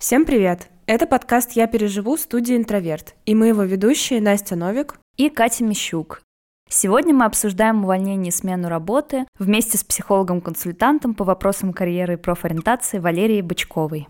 Всем привет! Это подкаст «Я переживу» студии «Интроверт», и мы его ведущие Настя Новик и Катя Мищук. Сегодня мы обсуждаем увольнение и смену работы вместе с психологом-консультантом по вопросам карьеры и профориентации Валерией Бычковой.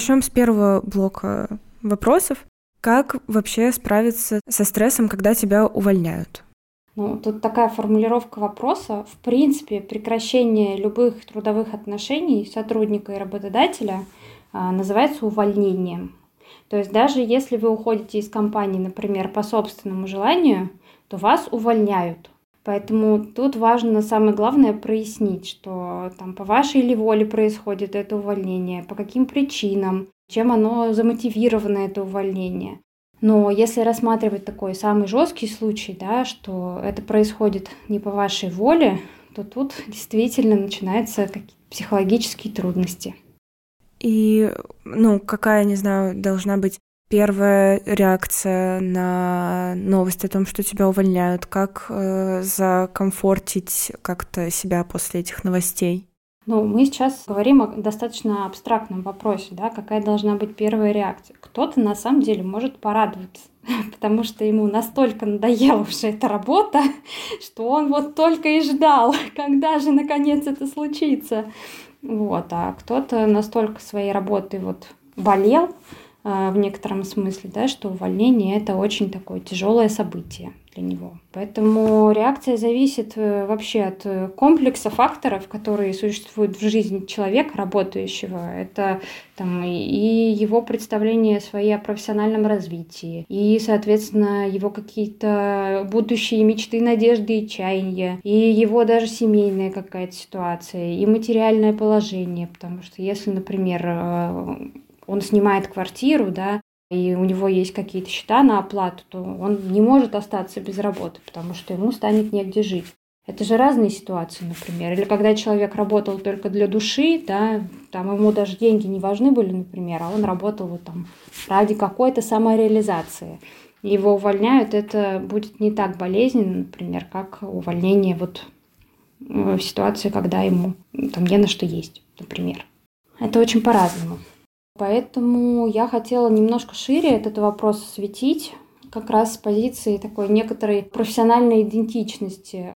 Начнем с первого блока вопросов. Как вообще справиться со стрессом, когда тебя увольняют? Ну, тут такая формулировка вопроса. В принципе, прекращение любых трудовых отношений сотрудника и работодателя а, называется увольнением. То есть даже если вы уходите из компании, например, по собственному желанию, то вас увольняют. Поэтому тут важно самое главное прояснить, что там по вашей или воле происходит это увольнение, по каким причинам, чем оно замотивировано, это увольнение. Но если рассматривать такой самый жесткий случай, да, что это происходит не по вашей воле, то тут действительно начинаются какие-то психологические трудности. И, ну, какая, не знаю, должна быть первая реакция на новость о том, что тебя увольняют? Как э, закомфортить как-то себя после этих новостей? Ну, мы сейчас говорим о достаточно абстрактном вопросе, да, какая должна быть первая реакция. Кто-то на самом деле может порадоваться, потому что ему настолько надоела уже эта работа, что он вот только и ждал, когда же наконец это случится. Вот, а кто-то настолько своей работой вот болел, в некотором смысле, да, что увольнение это очень такое тяжелое событие для него. Поэтому реакция зависит э, вообще от э, комплекса факторов, которые существуют в жизни человека, работающего. Это там, и его представление о профессиональном развитии, и, соответственно, его какие-то будущие мечты, надежды и чаяния, и его даже семейная какая-то ситуация, и материальное положение. Потому что если, например, э, он снимает квартиру, да, и у него есть какие-то счета на оплату, то он не может остаться без работы, потому что ему станет негде жить. Это же разные ситуации, например. Или когда человек работал только для души, да, там ему даже деньги не важны были, например, а он работал вот там ради какой-то самореализации. Его увольняют, это будет не так болезненно, например, как увольнение вот в ситуации, когда ему там не на что есть, например. Это очень по-разному. Поэтому я хотела немножко шире этот вопрос осветить, как раз с позиции такой некоторой профессиональной идентичности.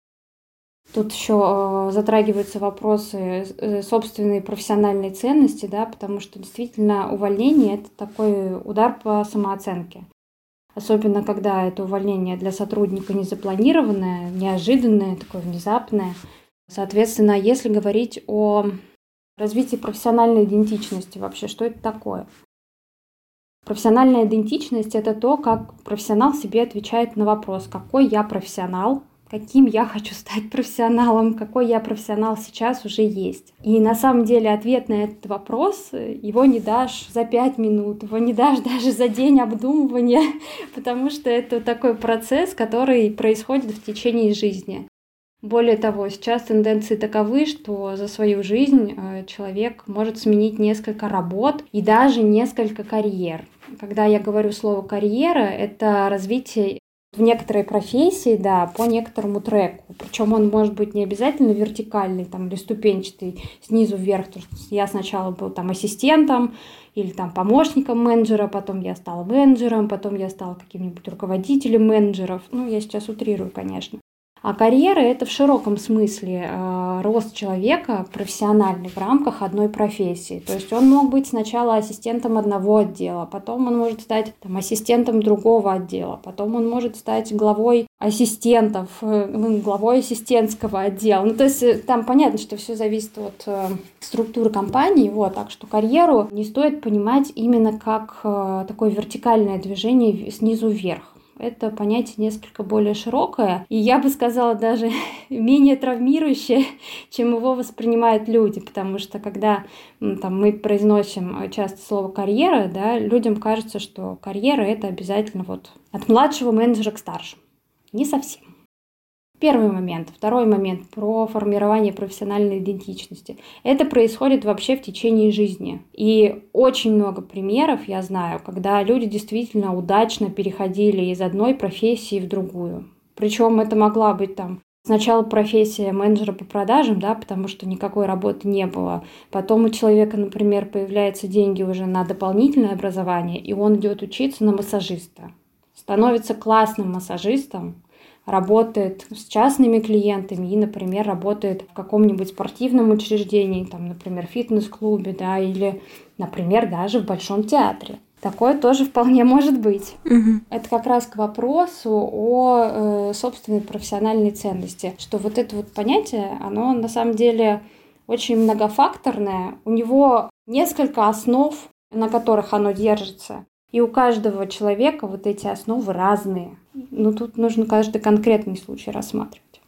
Тут еще э, затрагиваются вопросы э, собственной профессиональной ценности, да, потому что действительно увольнение это такой удар по самооценке. Особенно когда это увольнение для сотрудника незапланированное, неожиданное, такое внезапное. Соответственно, если говорить о Развитие профессиональной идентичности вообще, что это такое? Профессиональная идентичность – это то, как профессионал себе отвечает на вопрос, какой я профессионал, каким я хочу стать профессионалом, какой я профессионал сейчас уже есть. И на самом деле ответ на этот вопрос его не дашь за пять минут, его не дашь даже за день обдумывания, потому что это такой процесс, который происходит в течение жизни. Более того, сейчас тенденции таковы, что за свою жизнь э, человек может сменить несколько работ и даже несколько карьер. Когда я говорю слово карьера, это развитие в некоторой профессии, да, по некоторому треку. Причем он может быть не обязательно вертикальный там, или ступенчатый снизу вверх. То есть я сначала был там ассистентом или там помощником менеджера, потом я стала менеджером, потом я стала каким-нибудь руководителем менеджеров. Ну, я сейчас утрирую, конечно. А карьера – это в широком смысле э, рост человека профессиональный в рамках одной профессии. То есть он мог быть сначала ассистентом одного отдела, потом он может стать там, ассистентом другого отдела, потом он может стать главой ассистентов, э, ну, главой ассистентского отдела. Ну, то есть э, там понятно, что все зависит от структуры компании, вот, так что карьеру не стоит понимать именно как такое вертикальное движение снизу вверх это понятие несколько более широкое, и я бы сказала даже менее травмирующее, чем его воспринимают люди, потому что когда там, мы произносим часто слово карьера, да, людям кажется, что карьера это обязательно вот от младшего менеджера к старшему. Не совсем. Первый момент. Второй момент про формирование профессиональной идентичности. Это происходит вообще в течение жизни. И очень много примеров я знаю, когда люди действительно удачно переходили из одной профессии в другую. Причем это могла быть там Сначала профессия менеджера по продажам, да, потому что никакой работы не было. Потом у человека, например, появляются деньги уже на дополнительное образование, и он идет учиться на массажиста. Становится классным массажистом, работает с частными клиентами и, например, работает в каком-нибудь спортивном учреждении, там, например, фитнес-клубе, да, или, например, даже в Большом театре. Такое тоже вполне может быть. Угу. Это как раз к вопросу о э, собственной профессиональной ценности, что вот это вот понятие, оно на самом деле очень многофакторное. У него несколько основ, на которых оно держится. И у каждого человека вот эти основы разные. Ну, тут нужно каждый конкретный случай рассматривать.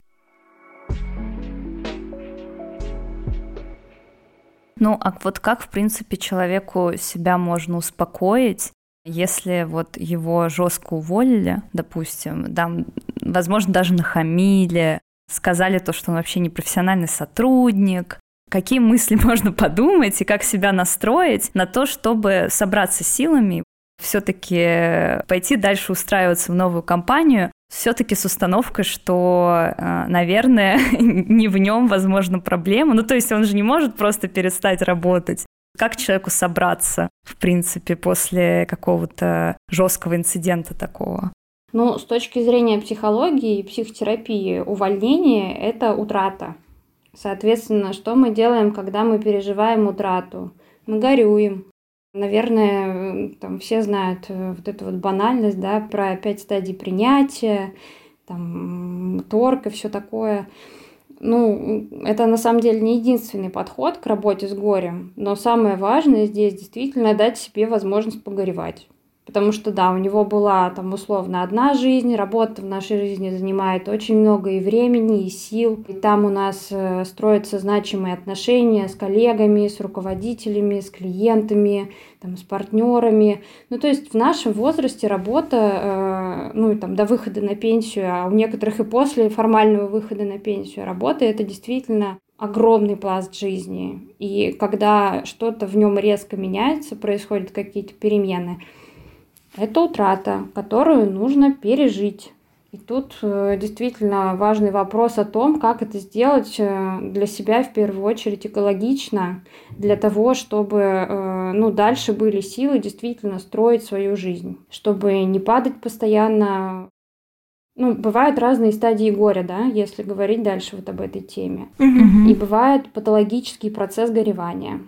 Ну, а вот как, в принципе, человеку себя можно успокоить, если вот его жестко уволили, допустим, там, возможно, даже нахамили, сказали то, что он вообще не профессиональный сотрудник, какие мысли можно подумать и как себя настроить на то, чтобы собраться силами, все-таки пойти дальше устраиваться в новую компанию, все-таки с установкой, что, э, наверное, не в нем, возможно, проблема. Ну, то есть он же не может просто перестать работать. Как человеку собраться, в принципе, после какого-то жесткого инцидента такого? Ну, с точки зрения психологии и психотерапии, увольнение – это утрата. Соответственно, что мы делаем, когда мы переживаем утрату? Мы горюем, Наверное, там все знают э, вот эту вот банальность, да, про пять стадий принятия, там, торг и все такое. Ну, это на самом деле не единственный подход к работе с горем, но самое важное здесь действительно дать себе возможность погоревать. Потому что, да, у него была там условно одна жизнь, работа в нашей жизни занимает очень много и времени, и сил. И там у нас э, строятся значимые отношения с коллегами, с руководителями, с клиентами, там, с партнерами. Ну, то есть в нашем возрасте работа, э, ну, там до выхода на пенсию, а у некоторых и после формального выхода на пенсию работа, это действительно огромный пласт жизни. И когда что-то в нем резко меняется, происходят какие-то перемены, это утрата, которую нужно пережить. И тут э, действительно важный вопрос о том, как это сделать э, для себя в первую очередь экологично, для того, чтобы э, ну, дальше были силы действительно строить свою жизнь, чтобы не падать постоянно. Ну, бывают разные стадии горя, да, если говорить дальше вот об этой теме. Угу. И бывает патологический процесс горевания.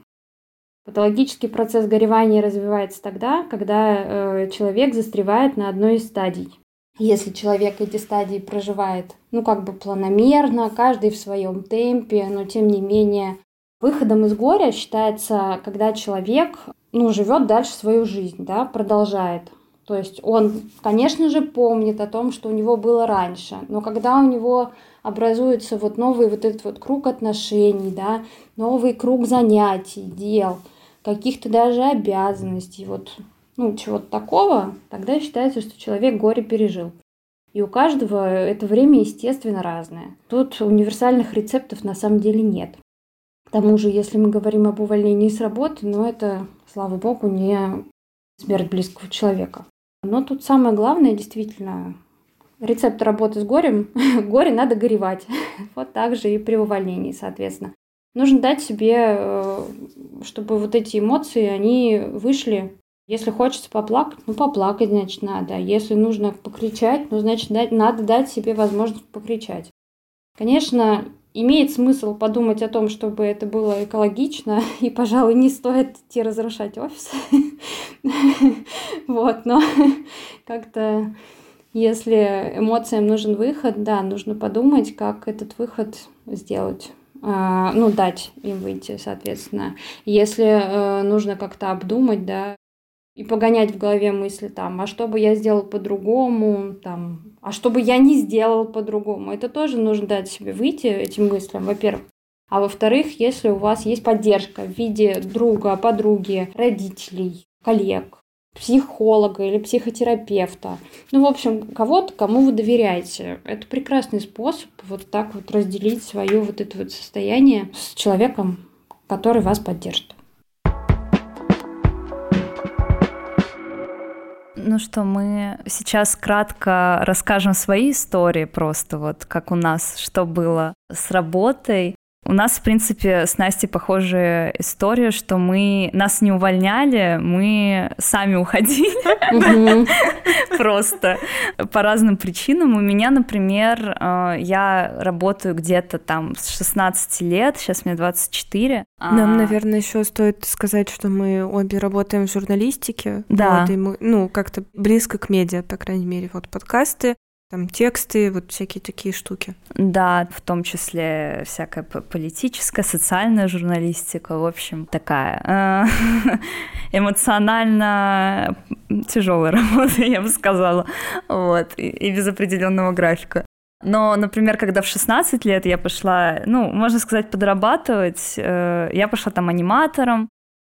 Патологический процесс горевания развивается тогда, когда э, человек застревает на одной из стадий. Если человек эти стадии проживает, ну, как бы планомерно, каждый в своем темпе, но тем не менее, выходом из горя считается, когда человек, ну, живет дальше свою жизнь, да, продолжает. То есть он, конечно же, помнит о том, что у него было раньше, но когда у него образуется вот новый вот этот вот круг отношений, да, новый круг занятий, дел – каких-то даже обязанностей, вот, ну, чего-то такого, тогда считается, что человек горе пережил. И у каждого это время, естественно, разное. Тут универсальных рецептов на самом деле нет. К тому же, если мы говорим об увольнении с работы, ну это, слава богу, не смерть близкого человека. Но тут самое главное, действительно, рецепт работы с горем. Горе надо горевать. Вот так же и при увольнении, соответственно. Нужно дать себе, э, чтобы вот эти эмоции, они вышли. Если хочется поплакать, ну поплакать, значит, надо. Если нужно покричать, ну, значит, дать, надо дать себе возможность покричать. Конечно, имеет смысл подумать о том, чтобы это было экологично, и, пожалуй, не стоит идти разрушать офис. Вот, но как-то если эмоциям нужен выход, да, нужно подумать, как этот выход сделать. А, ну, дать им выйти, соответственно. Если э, нужно как-то обдумать, да, и погонять в голове мысли там, а что бы я сделал по-другому, там, а что бы я не сделал по-другому. Это тоже нужно дать себе выйти этим мыслям, во-первых. А во-вторых, если у вас есть поддержка в виде друга, подруги, родителей, коллег, психолога или психотерапевта. Ну, в общем, кого-то, кому вы доверяете. Это прекрасный способ вот так вот разделить свое вот это вот состояние с человеком, который вас поддержит. Ну что, мы сейчас кратко расскажем свои истории просто, вот как у нас, что было с работой. У нас, в принципе, с Настей похожая история, что мы нас не увольняли, мы сами уходили просто по разным причинам. У меня, например, э, я работаю где-то там с 16 лет, сейчас мне 24. Нам, а наверное, еще стоит сказать, что мы обе работаем в журналистике. Да. Вот, и мы, ну, как-то близко к медиа, по крайней мере. Вот подкасты, там тексты, вот всякие такие штуки. Да, в том числе всякая политическая, социальная журналистика, в общем, такая э, эмоционально тяжелая работа, я бы сказала, вот, и без определенного графика. Но, например, когда в 16 лет я пошла, ну, можно сказать, подрабатывать, э, я пошла там аниматором,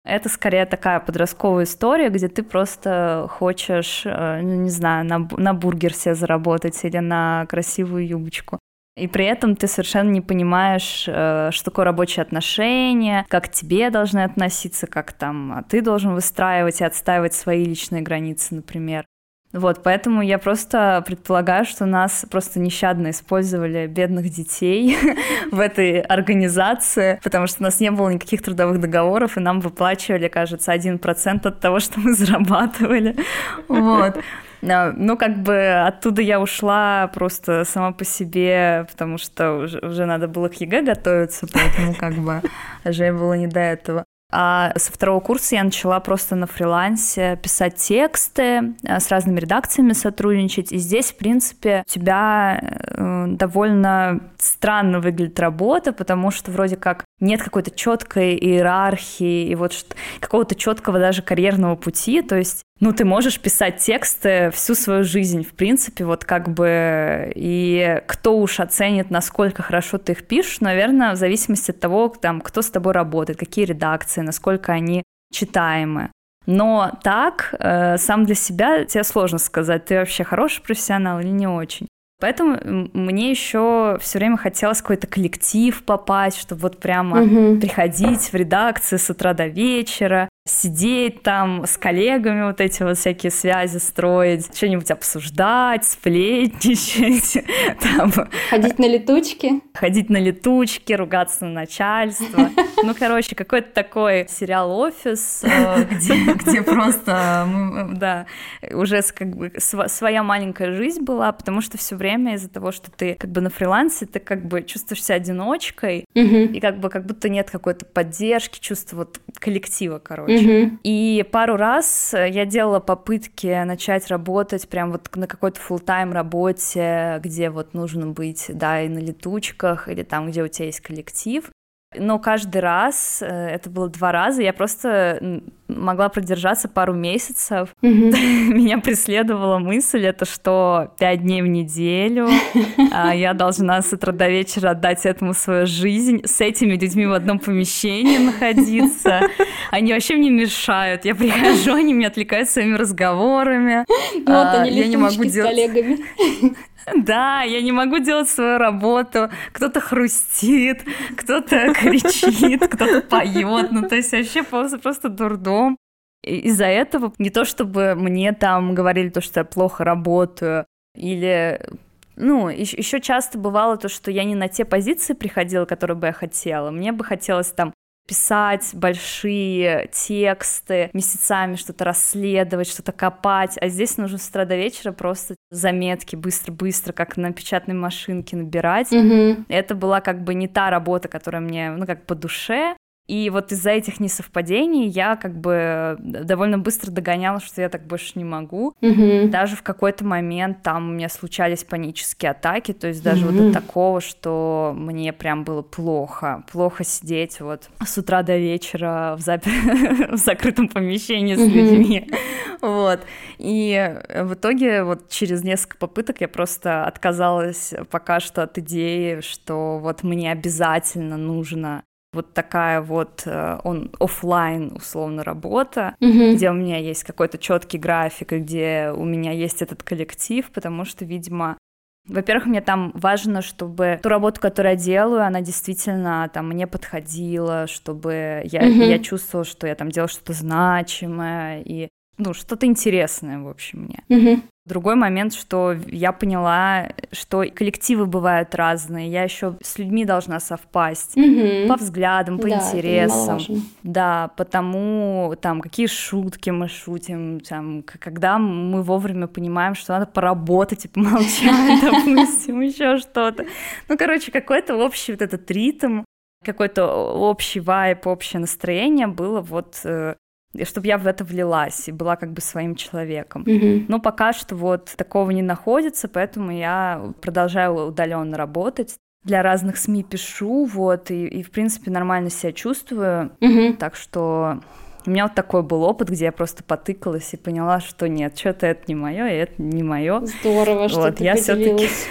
это скорее такая подростковая история, где ты просто хочешь, э, ну, не знаю, на, на бургер себе заработать или на красивую юбочку. И при этом ты совершенно не понимаешь, э, что такое рабочие отношения, как к тебе должны относиться, как там ты должен выстраивать и отстаивать свои личные границы, например. Вот, поэтому я просто предполагаю, что нас просто нещадно использовали бедных детей в этой организации, потому что у нас не было никаких трудовых договоров, и нам выплачивали, кажется, один процент от того, что мы зарабатывали. Вот. Ну, как бы оттуда я ушла просто сама по себе, потому что уже, уже надо было к ЕГЭ готовиться, поэтому как бы уже было не до этого. А со второго курса я начала просто на фрилансе писать тексты, э, с разными редакциями сотрудничать. И здесь, в принципе, у тебя э, довольно странно выглядит работа, потому что вроде как нет какой-то четкой иерархии и вот какого-то четкого даже карьерного пути. То есть, ну, ты можешь писать тексты всю свою жизнь, в принципе, вот как бы, и кто уж оценит, насколько хорошо ты их пишешь, наверное, в зависимости от того, там, кто с тобой работает, какие редакции, насколько они читаемы. Но так, э, сам для себя тебе сложно сказать, ты вообще хороший профессионал или не очень. Поэтому мне еще все время хотелось какой-то коллектив попасть, чтобы вот прямо угу. приходить в редакцию с утра до вечера, сидеть там с коллегами, вот эти вот всякие связи строить, что-нибудь обсуждать, сплетничать. Там. Ходить на летучки. Ходить на летучки, ругаться на начальство. Ну, короче, какой-то такой сериал «Офис», э, где, где просто, да, уже как бы своя маленькая жизнь была, потому что все время из-за того, что ты как бы на фрилансе, ты как бы чувствуешь себя одиночкой, и как бы как будто нет какой-то поддержки, чувства вот коллектива, короче короче. Угу. И пару раз э, я делала попытки начать работать прям вот на какой-то full тайм работе, где вот нужно быть, да, и на летучках, или там, где у тебя есть коллектив. Но каждый раз, э, это было два раза, я просто могла продержаться пару месяцев. Mm-hmm. Меня преследовала мысль, это что пять дней в неделю а, я должна с утра до вечера отдать этому свою жизнь, с этими людьми в одном помещении находиться. Они вообще мне мешают. Я прихожу, они меня отвлекают своими разговорами. Вот а, они я не могу делать... коллегами. Да, я не могу делать свою работу. Кто-то хрустит, кто-то кричит, кто-то поет. Ну, то есть вообще просто, просто дурдом. Из-за этого не то, чтобы мне там говорили то, что я плохо работаю, или ну, еще часто бывало то, что я не на те позиции приходила, которые бы я хотела. Мне бы хотелось там писать большие тексты, месяцами что-то расследовать, что-то копать, а здесь нужно с утра до вечера просто заметки быстро-быстро, как на печатной машинке набирать. Mm-hmm. Это была как бы не та работа, которая мне, ну, как по душе, и вот из-за этих несовпадений я как бы довольно быстро догоняла, что я так больше не могу. Mm-hmm. Даже в какой-то момент там у меня случались панические атаки, то есть даже mm-hmm. вот до такого, что мне прям было плохо, плохо сидеть вот с утра до вечера в, запер... в закрытом помещении с mm-hmm. людьми. Вот. И в итоге вот через несколько попыток я просто отказалась пока что от идеи, что вот мне обязательно нужно вот такая вот э, он офлайн условно работа, угу. где у меня есть какой-то четкий график, и где у меня есть этот коллектив, потому что, видимо, во-первых, мне там важно, чтобы ту работу, которую я делаю, она действительно там мне подходила, чтобы я, mm я чувствовала, что я там делала что-то значимое и ну, что-то интересное, в общем, мне. mm Другой момент, что я поняла, что коллективы бывают разные. Я еще с людьми должна совпасть угу. по взглядам, по да, интересам. Да, потому там какие шутки мы шутим, там, когда мы вовремя понимаем, что надо поработать и помолчать, допустим, еще что-то. Ну, короче, какой-то общий вот этот ритм, какой-то общий вайп, общее настроение было вот э, и чтобы я в это влилась и была как бы своим человеком. Mm-hmm. Но пока что вот такого не находится, поэтому я продолжаю удаленно работать. Для разных СМИ пишу, вот, и, и в принципе нормально себя чувствую. Mm-hmm. Так что у меня вот такой был опыт, где я просто потыкалась и поняла, что нет, что-то это не мое, и это не мое. Здорово, что вот, ты я поделилась.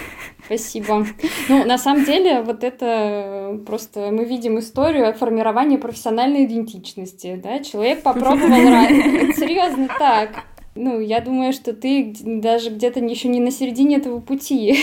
Спасибо. Ну, на самом деле, вот это просто мы видим историю формирования профессиональной идентичности, да, человек попробовал... Серьезно так. Ну, я думаю, что ты даже где-то еще не на середине этого пути.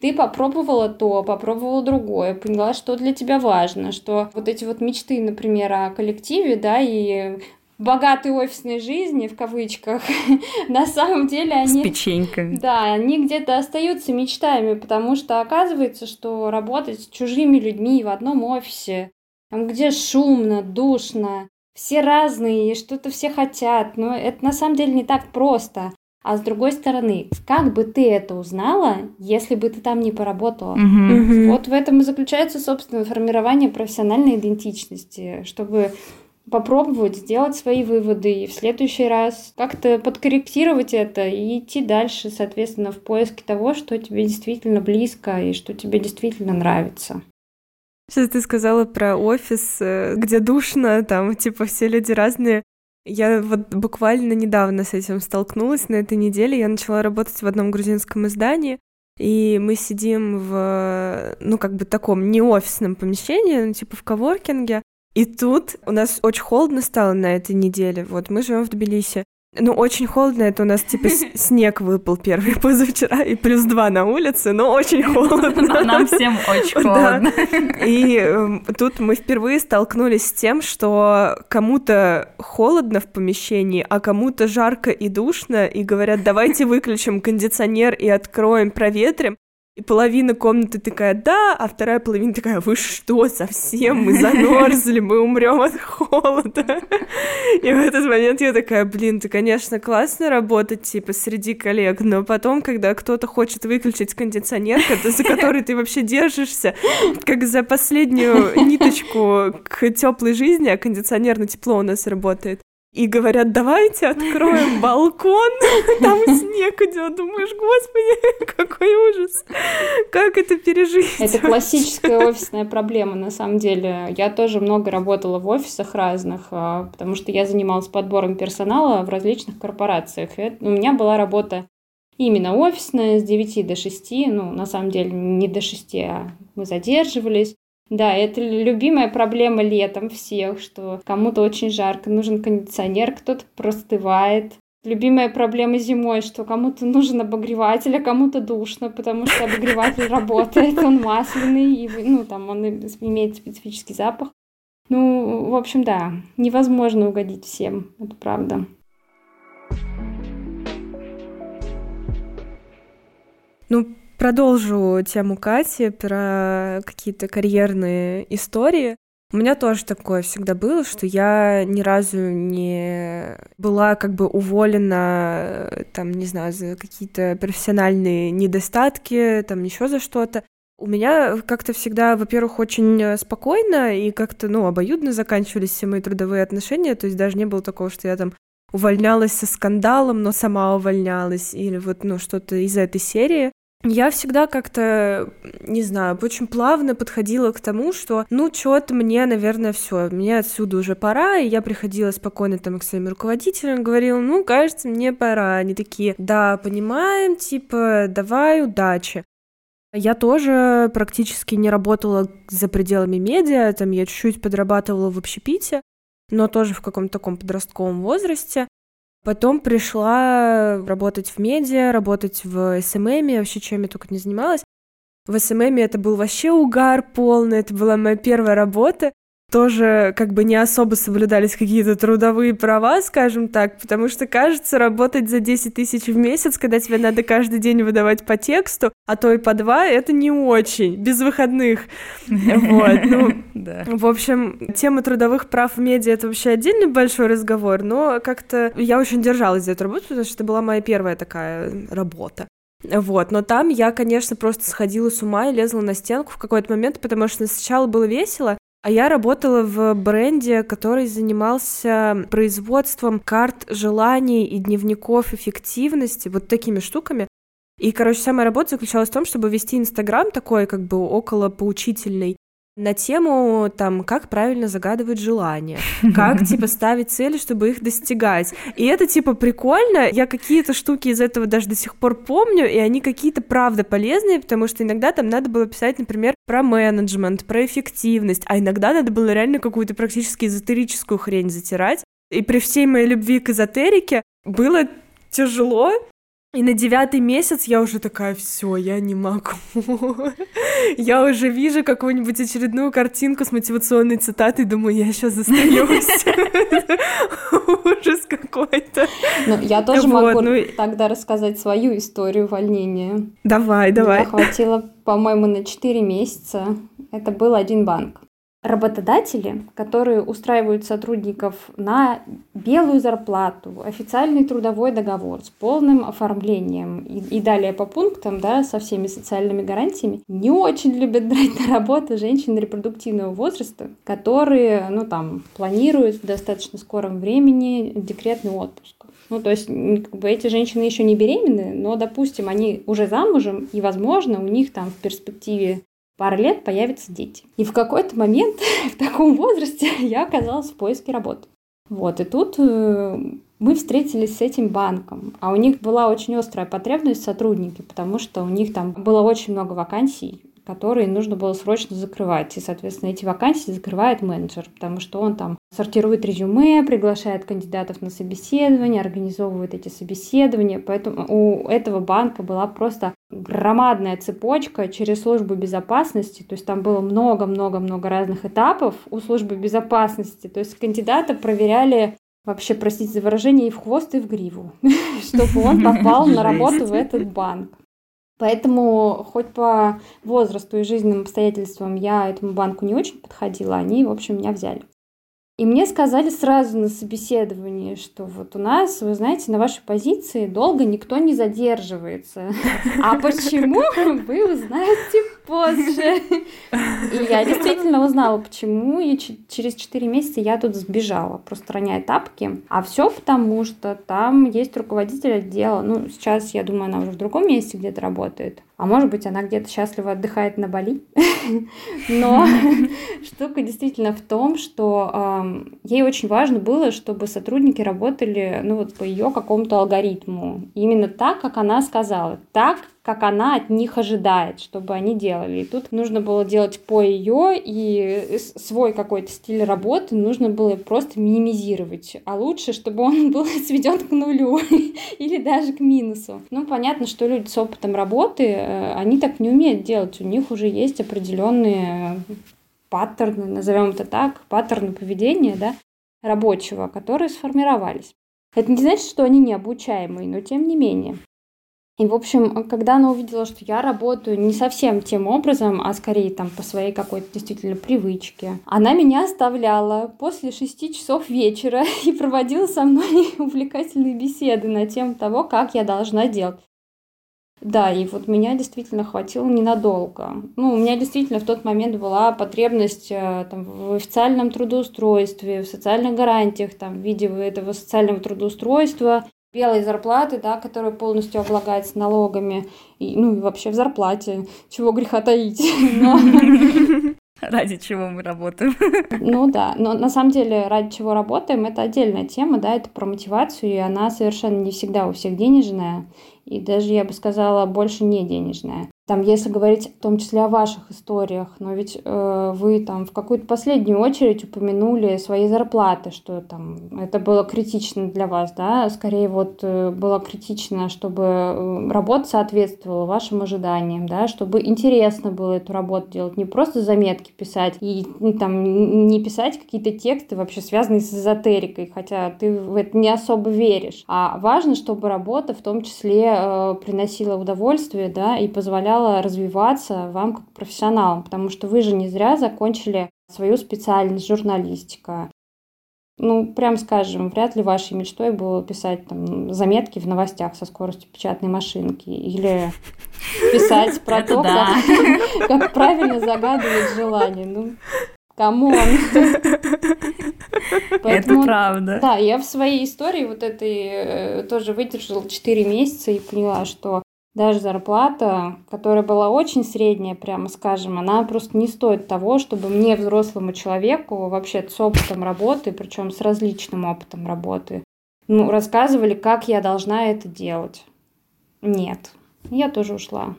ты попробовала то, попробовала другое, поняла, что для тебя важно, что вот эти вот мечты, например, о коллективе, да, и богатой офисной жизни, в кавычках, на самом деле они... С печеньками. Да, они где-то остаются мечтами, потому что оказывается, что работать с чужими людьми в одном офисе, там, где шумно, душно, все разные, что-то все хотят, но это на самом деле не так просто. А с другой стороны, как бы ты это узнала, если бы ты там не поработала? Mm-hmm. Вот в этом и заключается, собственно, формирование профессиональной идентичности, чтобы попробовать сделать свои выводы и в следующий раз как-то подкорректировать это и идти дальше, соответственно, в поиске того, что тебе действительно близко и что тебе действительно нравится. Сейчас ты сказала про офис, э, где душно, там, типа, все люди разные. Я вот буквально недавно с этим столкнулась на этой неделе. Я начала работать в одном грузинском издании, и мы сидим в, ну, как бы таком не офисном помещении, ну, типа в коворкинге, и тут у нас очень холодно стало на этой неделе. Вот мы живем в Тбилиси. Ну, очень холодно, это у нас типа снег выпал первый позавчера, и плюс два на улице, но очень холодно. Нам всем очень холодно. Да. И э, тут мы впервые столкнулись с тем, что кому-то холодно в помещении, а кому-то жарко и душно, и говорят, давайте выключим кондиционер и откроем, проветрим. И половина комнаты такая, да, а вторая половина такая, вы что, совсем, мы замерзли, мы умрем от холода. И в этот момент я такая, блин, ты, конечно, классно работать, типа, среди коллег, но потом, когда кто-то хочет выключить кондиционер, за который ты вообще держишься, как за последнюю ниточку к теплой жизни, а кондиционер на тепло у нас работает, и говорят, давайте откроем балкон, там снег идет, думаешь, господи, какой ужас, как это пережить? Это классическая офисная проблема, на самом деле. Я тоже много работала в офисах разных, а, потому что я занималась подбором персонала в различных корпорациях. И у меня была работа именно офисная с 9 до 6, ну, на самом деле не до 6, а мы задерживались. Да, это любимая проблема летом всех, что кому-то очень жарко, нужен кондиционер, кто-то простывает. Любимая проблема зимой, что кому-то нужен обогреватель, а кому-то душно, потому что обогреватель работает, он масляный, и, ну, там он имеет специфический запах. Ну, в общем, да, невозможно угодить всем, это правда. Ну, Продолжу тему Кати про какие-то карьерные истории. У меня тоже такое всегда было, что я ни разу не была как бы уволена, там, не знаю, за какие-то профессиональные недостатки, там, еще за что-то. У меня как-то всегда, во-первых, очень спокойно и как-то, ну, обоюдно заканчивались все мои трудовые отношения, то есть даже не было такого, что я там увольнялась со скандалом, но сама увольнялась, или вот, ну, что-то из этой серии. Я всегда как-то, не знаю, очень плавно подходила к тому, что, ну, что-то мне, наверное, все, мне отсюда уже пора, и я приходила спокойно там к своим руководителям, говорила, ну, кажется, мне пора. Они такие, да, понимаем, типа, давай, удачи. Я тоже практически не работала за пределами медиа, там я чуть-чуть подрабатывала в общепите, но тоже в каком-то таком подростковом возрасте. Потом пришла работать в медиа, работать в SMM, вообще чем я только не занималась. В SMM это был вообще угар полный, это была моя первая работа тоже как бы не особо соблюдались какие-то трудовые права, скажем так, потому что, кажется, работать за 10 тысяч в месяц, когда тебе надо каждый день выдавать по тексту, а то и по два, это не очень, без выходных. Вот, ну, в общем, тема трудовых прав в медиа — это вообще отдельный большой разговор, но как-то я очень держалась за эту работу, потому что это была моя первая такая работа. Вот, но там я, конечно, просто сходила с ума и лезла на стенку в какой-то момент, потому что сначала было весело, а я работала в бренде, который занимался производством карт желаний и дневников эффективности, вот такими штуками. И, короче, самая работа заключалась в том, чтобы вести Инстаграм такой, как бы около поучительный, на тему, там, как правильно загадывать желания, как, типа, ставить цели, чтобы их достигать. И это, типа, прикольно. Я какие-то штуки из этого даже до сих пор помню, и они какие-то, правда, полезные, потому что иногда там надо было писать, например, про менеджмент, про эффективность, а иногда надо было реально какую-то практически эзотерическую хрень затирать. И при всей моей любви к эзотерике было тяжело, и на девятый месяц я уже такая, все, я не могу. я уже вижу какую-нибудь очередную картинку с мотивационной цитатой, думаю, я сейчас застаюсь. Ужас какой-то. Ну, я тоже могу ну тогда рассказать свою историю увольнения. Давай, давай. Хватило, по-моему, на 4 месяца. Это был один банк. Работодатели, которые устраивают сотрудников на белую зарплату, официальный трудовой договор с полным оформлением и, и далее по пунктам, да, со всеми социальными гарантиями, не очень любят брать на работу женщин репродуктивного возраста, которые, ну, там, планируют в достаточно скором времени декретный отпуск. Ну, то есть, как бы эти женщины еще не беременны, но, допустим, они уже замужем, и, возможно, у них там в перспективе пары лет появятся дети. И в какой-то момент в таком возрасте я оказалась в поиске работы. Вот, и тут э, мы встретились с этим банком, а у них была очень острая потребность в потому что у них там было очень много вакансий, которые нужно было срочно закрывать. И, соответственно, эти вакансии закрывает менеджер, потому что он там сортирует резюме, приглашает кандидатов на собеседование, организовывает эти собеседования. Поэтому у этого банка была просто громадная цепочка через службу безопасности. То есть там было много-много-много разных этапов у службы безопасности. То есть кандидата проверяли вообще, простите за выражение, и в хвост, и в гриву, чтобы он попал на работу в этот банк. Поэтому хоть по возрасту и жизненным обстоятельствам я этому банку не очень подходила, они, в общем, меня взяли. И мне сказали сразу на собеседовании, что вот у нас, вы знаете, на вашей позиции долго никто не задерживается. А почему, вы узнаете позже. И я действительно узнала, почему. И через 4 месяца я тут сбежала, просто роняя тапки. А все потому, что там есть руководитель отдела. Ну, сейчас, я думаю, она уже в другом месте где-то работает. А может быть, она где-то счастливо отдыхает на Бали. Но штука действительно в том, что ей очень важно было, чтобы сотрудники работали ну, вот по ее какому-то алгоритму. Именно так, как она сказала. Так, как она от них ожидает, чтобы они делали. И тут нужно было делать по ее, и свой какой-то стиль работы нужно было просто минимизировать. А лучше, чтобы он был сведен к нулю или даже к минусу. Ну, понятно, что люди с опытом работы, э, они так не умеют делать. У них уже есть определенные паттерны, назовем это так, паттерны поведения, да, рабочего, которые сформировались. Это не значит, что они необучаемые, но тем не менее. И, в общем, когда она увидела, что я работаю не совсем тем образом, а скорее там по своей какой-то действительно привычке, она меня оставляла после шести часов вечера и проводила со мной увлекательные беседы на тему того, как я должна делать. Да, и вот меня действительно хватило ненадолго. Ну, у меня действительно в тот момент была потребность э, там, в официальном трудоустройстве, в социальных гарантиях, там, в виде этого социального трудоустройства, белой зарплаты, да, которая полностью облагается налогами, и, ну и вообще в зарплате, чего греха таить. Но... Ради чего мы работаем. Ну да, но на самом деле ради чего работаем, это отдельная тема, да, это про мотивацию, и она совершенно не всегда у всех денежная, и даже, я бы сказала, больше не денежная. там, если говорить в том числе о ваших историях, но ведь э, вы там в какую-то последнюю очередь упомянули свои зарплаты, что там это было критично для вас, да, скорее вот э, было критично, чтобы э, работа соответствовала вашим ожиданиям, да, чтобы интересно было эту работу делать, не просто заметки писать и ну, там не писать какие-то тексты вообще связанные с эзотерикой, хотя ты в это не особо веришь, а важно, чтобы работа в том числе э, приносила удовольствие, да, и позволяла позволяло развиваться вам как профессионалам, потому что вы же не зря закончили свою специальность журналистика. Ну, прям скажем, вряд ли вашей мечтой было писать там, заметки в новостях со скоростью печатной машинки или писать про то, как правильно загадывать желание. Ну, come on. Это правда. Да, я в своей истории вот этой э, тоже выдержала 4 месяца и поняла, что даже зарплата, которая была очень средняя, прямо скажем, она просто не стоит того, чтобы мне, взрослому человеку, вообще с опытом работы, причем с различным опытом работы, ну, рассказывали, как я должна это делать. Нет, я тоже ушла.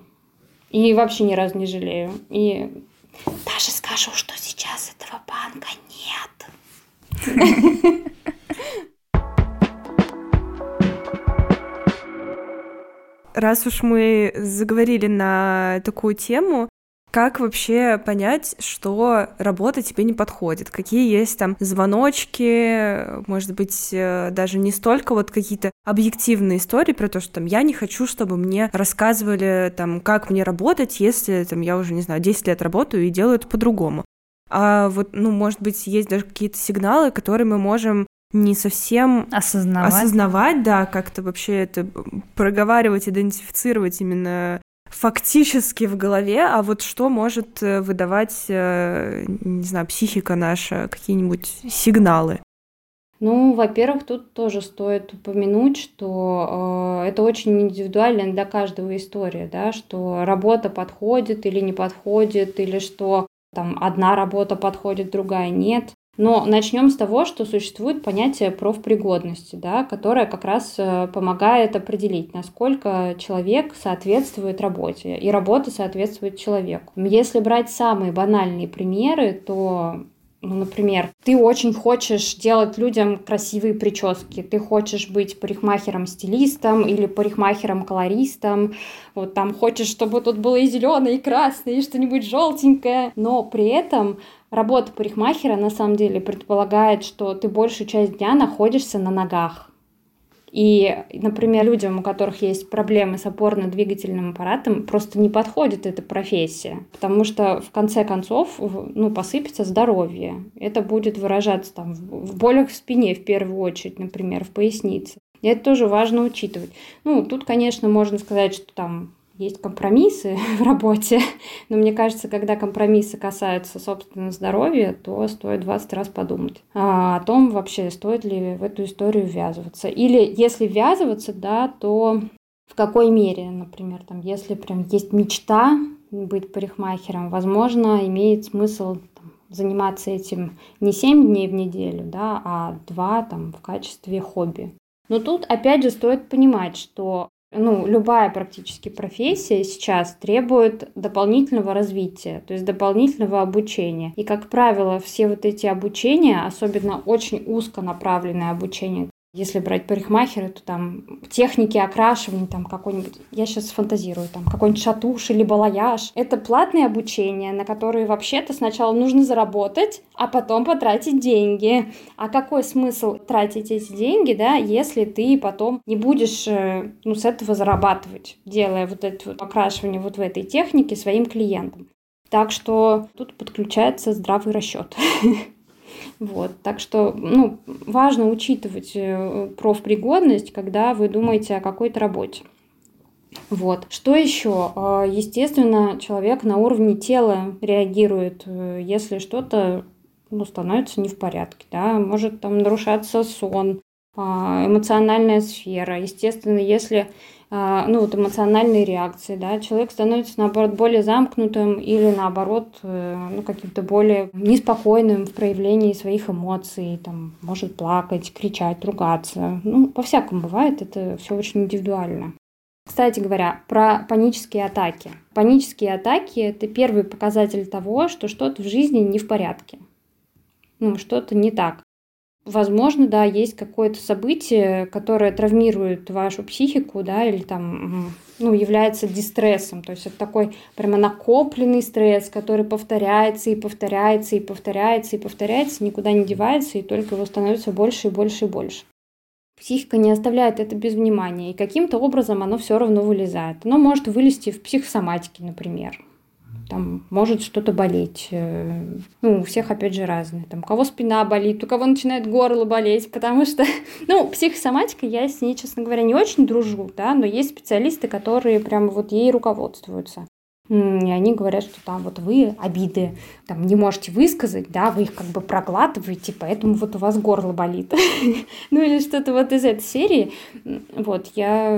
И вообще ни разу не жалею. И даже скажу, что сейчас этого банка нет. раз уж мы заговорили на такую тему, как вообще понять, что работа тебе не подходит? Какие есть там звоночки, может быть, э, даже не столько вот какие-то объективные истории про то, что там я не хочу, чтобы мне рассказывали там, как мне работать, если там я уже, не знаю, 10 лет работаю и делаю это по-другому. А вот, ну, может быть, есть даже какие-то сигналы, которые мы можем не совсем осознавать, осознавать да, как-то вообще это проговаривать, идентифицировать именно фактически в голове, а вот что может э, выдавать, э, не знаю, психика наша, какие-нибудь сигналы? Ну, во-первых, тут тоже стоит упомянуть, что э, это очень индивидуально для каждого история, да, что работа подходит или не подходит, или что там одна работа подходит, другая нет. Но начнем с того, что существует понятие профпригодности, да, которое как раз э, помогает определить, насколько человек соответствует работе, и работа соответствует человеку. Если брать самые банальные примеры, то ну, например, ты очень хочешь делать людям красивые прически, ты хочешь быть парикмахером-стилистом или парикмахером-колористом, вот там хочешь, чтобы тут было и зеленое, и красное, и что-нибудь желтенькое, но при этом Работа парикмахера на самом деле предполагает, что ты большую часть дня находишься на ногах. И, например, людям, у которых есть проблемы с опорно-двигательным аппаратом, просто не подходит эта профессия, потому что в конце концов ну, посыпется здоровье. Это будет выражаться там, в болях в спине в первую очередь, например, в пояснице. И это тоже важно учитывать. Ну, тут, конечно, можно сказать, что там есть компромиссы в работе, но мне кажется, когда компромиссы касаются собственного здоровья, то стоит 20 раз подумать а, о том, вообще стоит ли в эту историю ввязываться. Или если ввязываться, да, то в какой мере, например, там, если прям есть мечта быть парикмахером, возможно, имеет смысл там, заниматься этим не 7 дней в неделю, да, а 2 там, в качестве хобби. Но тут опять же стоит понимать, что ну, любая практически профессия сейчас требует дополнительного развития, то есть дополнительного обучения. И, как правило, все вот эти обучения, особенно очень узконаправленное обучение, если брать парикмахера, то там техники окрашивания, там какой-нибудь, я сейчас фантазирую, там какой-нибудь шатуш или балаяж. Это платное обучение, на которое вообще-то сначала нужно заработать, а потом потратить деньги. А какой смысл тратить эти деньги, да, если ты потом не будешь э, ну, с этого зарабатывать, делая вот это вот окрашивание вот в этой технике своим клиентам. Так что тут подключается здравый расчет. Вот, так что ну, важно учитывать э, профпригодность, когда вы думаете о какой-то работе. Вот. Что еще? А, естественно, человек на уровне тела реагирует, э, если что-то ну, становится не в порядке. Да? Может там нарушаться сон, эмоциональная сфера. Естественно, если а, ну, вот эмоциональные реакции, да, человек становится, наоборот, более замкнутым или, наоборот, э, ну, каким-то более неспокойным в проявлении своих эмоций, там, может плакать, кричать, ругаться, ну, по-всякому бывает, это все очень индивидуально. Кстати говоря, про панические атаки. Панические атаки – это первый показатель того, что что-то в жизни не в порядке. Ну, что-то не так. Возможно, да, есть какое-то событие, которое травмирует вашу психику, да, или там, ну, является дистрессом. То есть это такой прямо накопленный стресс, который повторяется и повторяется и повторяется и повторяется, никуда не девается, и только его становится больше и больше и больше. Психика не оставляет это без внимания, и каким-то образом оно все равно вылезает. Оно может вылезти в психосоматике, например там может что-то болеть. Э, ну, у всех, опять же, разные. Там, у кого спина болит, у кого начинает горло болеть, потому что, ну, психосоматика, я с ней, честно говоря, не очень дружу, да, но есть специалисты, которые прямо вот ей руководствуются. И они говорят, что там вот вы обиды там не можете высказать, да, вы их как бы проглатываете, поэтому вот у вас горло болит. ну или что-то вот из этой серии. Вот, я...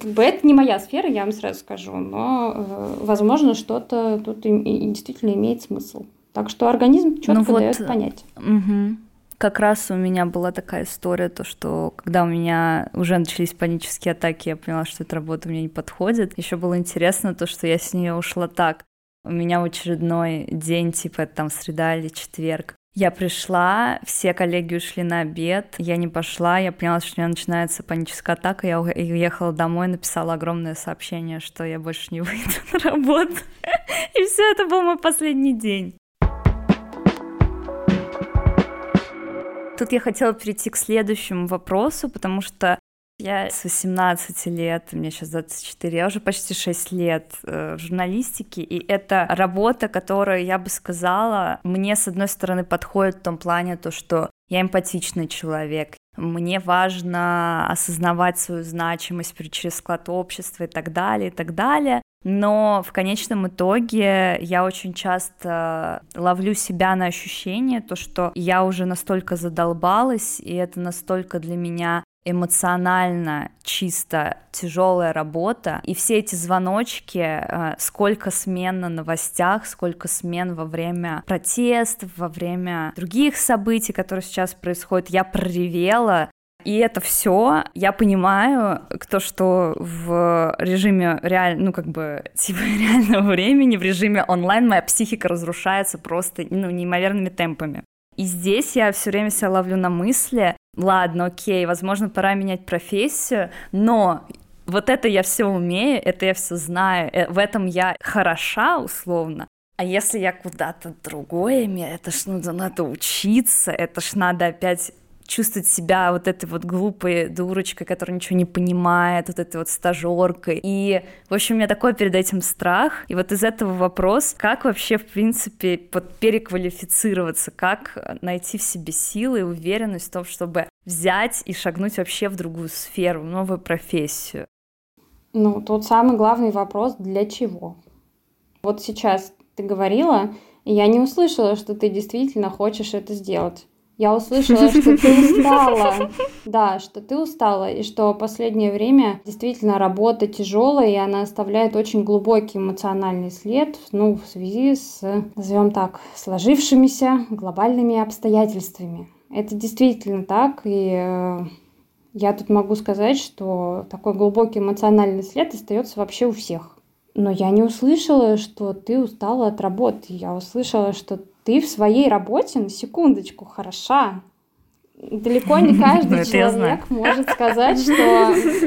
Как бы это не моя сфера, я вам сразу скажу, но, э, возможно, что-то тут действительно имеет смысл. Так что организм четко ну вот, дает понять. Угу как раз у меня была такая история, то что когда у меня уже начались панические атаки, я поняла, что эта работа мне не подходит. Еще было интересно то, что я с нее ушла так. У меня в очередной день, типа там среда или четверг, я пришла, все коллеги ушли на обед, я не пошла, я поняла, что у меня начинается паническая атака, я уехала домой, написала огромное сообщение, что я больше не выйду на работу. И все, это был мой последний день. Тут я хотела перейти к следующему вопросу, потому что я с 18 лет, мне сейчас 24, я уже почти 6 лет э, в журналистике, и это работа, которая, я бы сказала, мне, с одной стороны, подходит в том плане, то, что я эмпатичный человек, мне важно осознавать свою значимость через склад общества и так далее, и так далее. Но в конечном итоге я очень часто ловлю себя на ощущение, то, что я уже настолько задолбалась, и это настолько для меня эмоционально чисто тяжелая работа, и все эти звоночки, э, сколько смен на новостях, сколько смен во время протестов, во время других событий, которые сейчас происходят, я проревела, и это все я понимаю, то, что в режиме реаль... ну, как бы, типа, реального времени, в режиме онлайн моя психика разрушается просто, ну, неимоверными темпами. И здесь я все время себя ловлю на мысли, ладно, окей, возможно, пора менять профессию, но вот это я все умею, это я все знаю, э, в этом я хороша условно. А если я куда-то другое, это ж ну, надо учиться, это ж надо опять чувствовать себя вот этой вот глупой дурочкой, которая ничего не понимает, вот этой вот стажеркой. И, в общем, у меня такой перед этим страх. И вот из этого вопрос, как вообще, в принципе, вот переквалифицироваться, как найти в себе силы и уверенность в том, чтобы взять и шагнуть вообще в другую сферу, в новую профессию. Ну, тут самый главный вопрос, для чего? Вот сейчас ты говорила, и я не услышала, что ты действительно хочешь это сделать. Я услышала, что ты устала. Да, что ты устала, и что последнее время действительно работа тяжелая, и она оставляет очень глубокий эмоциональный след, ну, в связи с, назовем так, сложившимися глобальными обстоятельствами. Это действительно так, и э, я тут могу сказать, что такой глубокий эмоциональный след остается вообще у всех. Но я не услышала, что ты устала от работы. Я услышала, что ты в своей работе, на секундочку, хороша. Далеко не каждый человек может сказать, что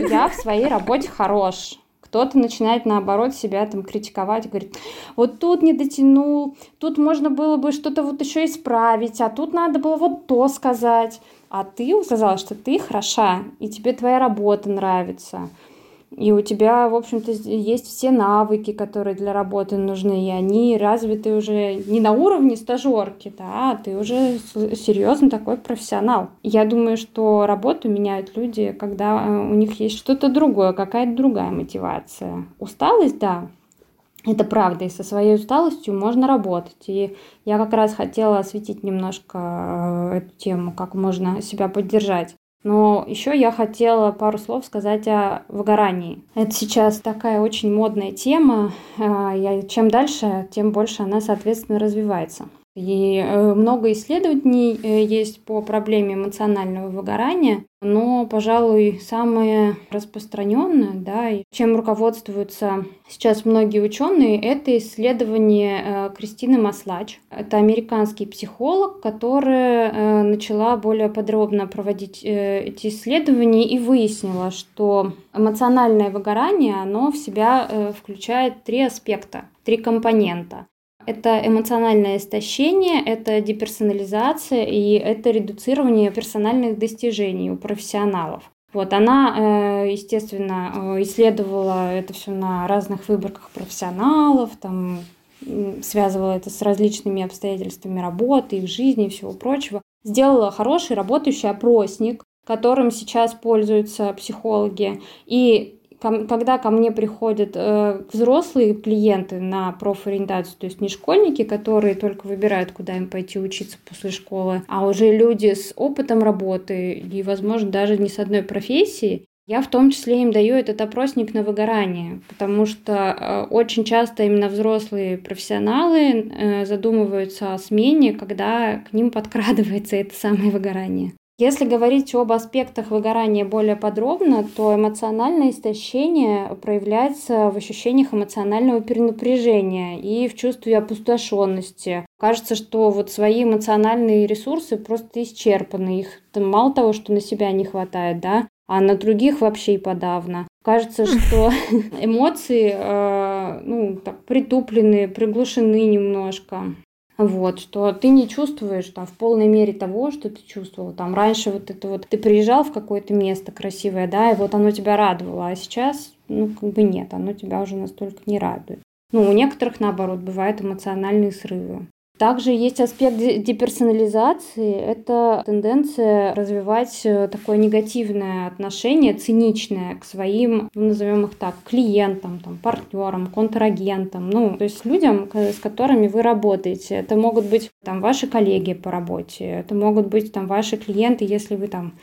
я в своей работе хорош. Кто-то начинает, наоборот, себя там критиковать, говорит, вот тут не дотянул, тут можно было бы что-то вот еще исправить, а тут надо было вот то сказать. А ты сказала, что ты хороша, и тебе твоя работа нравится и у тебя, в общем-то, есть все навыки, которые для работы нужны, и они развиты уже не на уровне стажерки, да, а ты уже серьезно такой профессионал. Я думаю, что работу меняют люди, когда э, у них есть что-то другое, какая-то другая мотивация. Усталость, да, это правда, и со своей усталостью можно работать. И я как раз хотела осветить немножко э, эту тему, как можно себя поддержать. Но еще я хотела пару слов сказать о выгорании. Это сейчас такая очень модная тема. А, я, чем дальше, тем больше она, соответственно, развивается. И э, много исследований э, есть по проблеме эмоционального выгорания, но, пожалуй, самое распространенное, да, и чем руководствуются сейчас многие ученые, это исследование э, Кристины Маслач. Это американский психолог, которая начала более подробно проводить эти исследования и выяснила, что эмоциональное выгорание, оно в себя включает три аспекта, три компонента. Это эмоциональное истощение, это деперсонализация и это редуцирование персональных достижений у профессионалов. Вот она, э, естественно, э, исследовала это все на разных выборках профессионалов, там связывала это с различными обстоятельствами работы, их жизни и всего прочего. Сделала хороший работающий опросник, которым сейчас пользуются психологи, и когда ко мне приходят э, взрослые клиенты на профориентацию, то есть не школьники, которые только выбирают, куда им пойти учиться после школы, а уже люди с опытом работы и, возможно, даже не с одной профессией, я в том числе им даю этот опросник на выгорание, потому что э, очень часто именно взрослые профессионалы э, задумываются о смене, когда к ним подкрадывается это самое выгорание. Если говорить об аспектах выгорания более подробно, то эмоциональное истощение проявляется в ощущениях эмоционального перенапряжения и в чувстве опустошенности. Кажется, что вот свои эмоциональные ресурсы просто исчерпаны. Их там, мало того, что на себя не хватает, да, а на других вообще и подавно. Кажется, что эмоции э, ну, так, притуплены, приглушены немножко. Вот, что ты не чувствуешь там в полной мере того, что ты чувствовал. Там раньше вот это вот, ты приезжал в какое-то место красивое, да, и вот оно тебя радовало, а сейчас, ну, как бы нет, оно тебя уже настолько не радует. Ну, у некоторых, наоборот, бывают эмоциональные срывы. Также есть аспект деперсонализации. Это тенденция развивать э, такое негативное отношение, циничное к своим, ну, назовем их так, клиентам, там, партнерам, контрагентам, ну, то есть людям, с которыми вы работаете. Это могут быть там ваши коллеги по работе, это могут быть там ваши клиенты, если вы там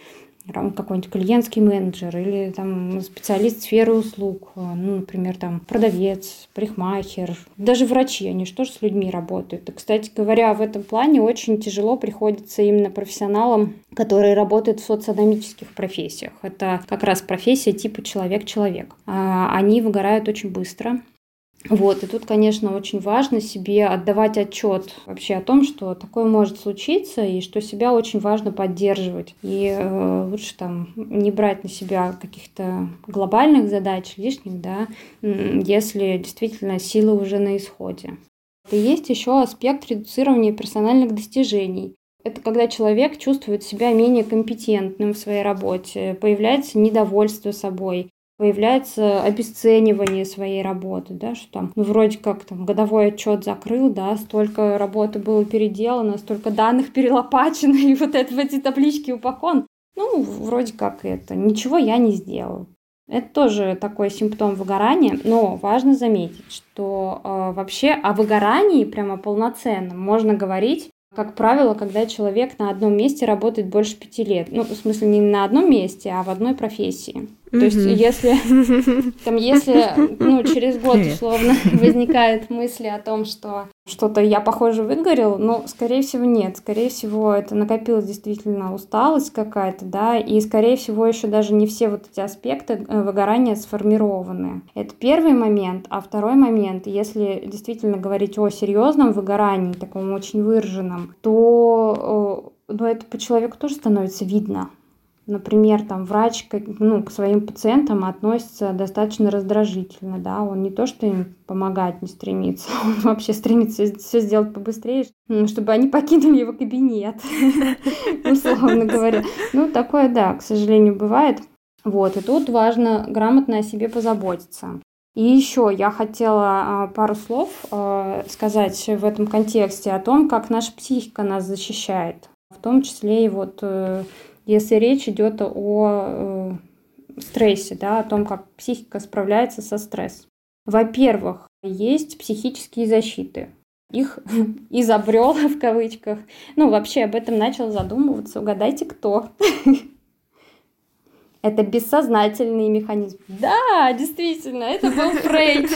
какой-нибудь клиентский менеджер или там специалист сферы услуг, э, ну, например, там продавец, парикмахер, даже врачи, они что же с людьми работают. И, кстати говоря, в этом плане очень тяжело приходится именно профессионалам, которые работают в социономических профессиях. Это как раз профессия типа человек-человек. А, они выгорают очень быстро, вот, и тут, конечно, очень важно себе отдавать отчет вообще о том, что такое может случиться, и что себя очень важно поддерживать. И э, лучше там не брать на себя каких-то глобальных задач лишних, да, если действительно силы уже на исходе. И есть еще аспект редуцирования персональных достижений. Это когда человек чувствует себя менее компетентным в своей работе, появляется недовольство собой, появляется обесценивание своей работы, да, что там, ну, вроде как там годовой отчет закрыл, да, столько работы было переделано, столько данных перелопачено, и вот это в эти таблички упакован. Ну, вроде как это, ничего я не сделал. Это тоже такой симптом выгорания, но важно заметить, что э, вообще о выгорании прямо полноценном можно говорить как правило, когда человек на одном месте работает больше пяти лет. Ну, в смысле, не на одном месте, а в одной профессии. То есть, если, там, если ну, через год, условно, возникает мысли о том, что что-то я, похоже, выгорел, ну, скорее всего, нет. Скорее всего, это накопилась действительно усталость какая-то, да, и, скорее всего, еще даже не все вот эти аспекты э, выгорания сформированы. Это первый момент. А второй момент, если действительно говорить о серьезном выгорании, таком очень выраженном, то э, ну, это по человеку тоже становится видно. Например, там врач ну, к своим пациентам относится достаточно раздражительно, да, он не то, что им помогать не стремится, он вообще стремится все сделать побыстрее, чтобы они покинули его кабинет, условно говоря. Ну, такое, да, к сожалению, бывает. Вот, и тут важно грамотно о себе позаботиться. И еще я хотела а, пару слов а, сказать в этом контексте о том, как наша психика нас защищает. В том числе и вот э, если речь идет о э, стрессе, да, о том, как психика справляется со стрессом. Во-первых, есть психические защиты. Их изобрел в кавычках. Ну, вообще об этом начал задумываться. Угадайте, кто. Это бессознательный механизм. Да, действительно, это был Фрейд.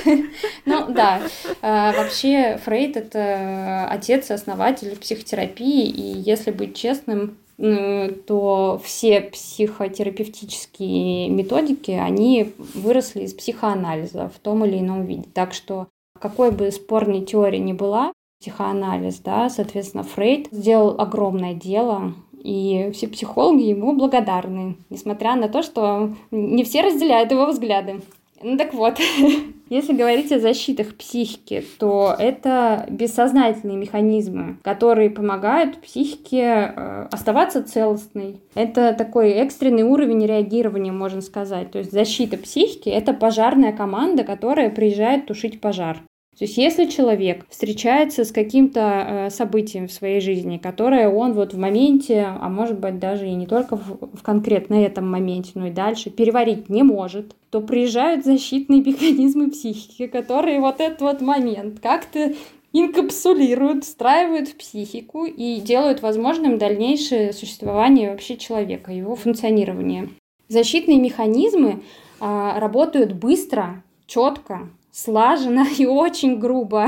Ну да, а, вообще Фрейд это отец и основатель психотерапии, и если быть честным, то все психотерапевтические методики, они выросли из психоанализа в том или ином виде. Так что какой бы спорной теории ни была, психоанализ, да, соответственно, Фрейд сделал огромное дело, и все психологи ему благодарны, несмотря на то, что не все разделяют его взгляды. Ну так вот, если говорить о защитах психики, то это бессознательные механизмы, которые помогают психике э, оставаться целостной. Это такой экстренный уровень реагирования, можно сказать. То есть защита психики — это пожарная команда, которая приезжает тушить пожар. То есть если человек встречается с каким-то э, событием в своей жизни, которое он вот в моменте, а может быть даже и не только в, в конкретно этом моменте, но и дальше переварить не может, то приезжают защитные механизмы психики, которые вот этот вот момент как-то инкапсулируют, встраивают в психику и делают возможным дальнейшее существование вообще человека, его функционирование. Защитные механизмы а, работают быстро, четко, слаженно и очень грубо.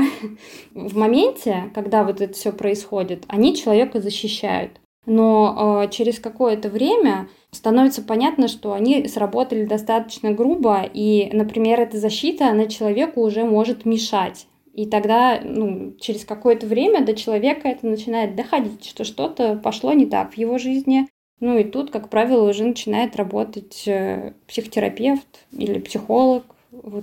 В моменте, когда вот это все происходит, они человека защищают. Но э, через какое-то время становится понятно, что они сработали достаточно грубо, и, например, эта защита, она человеку уже может мешать. И тогда, ну, через какое-то время до человека это начинает доходить, что что-то пошло не так в его жизни. Ну и тут, как правило, уже начинает работать э, психотерапевт или психолог,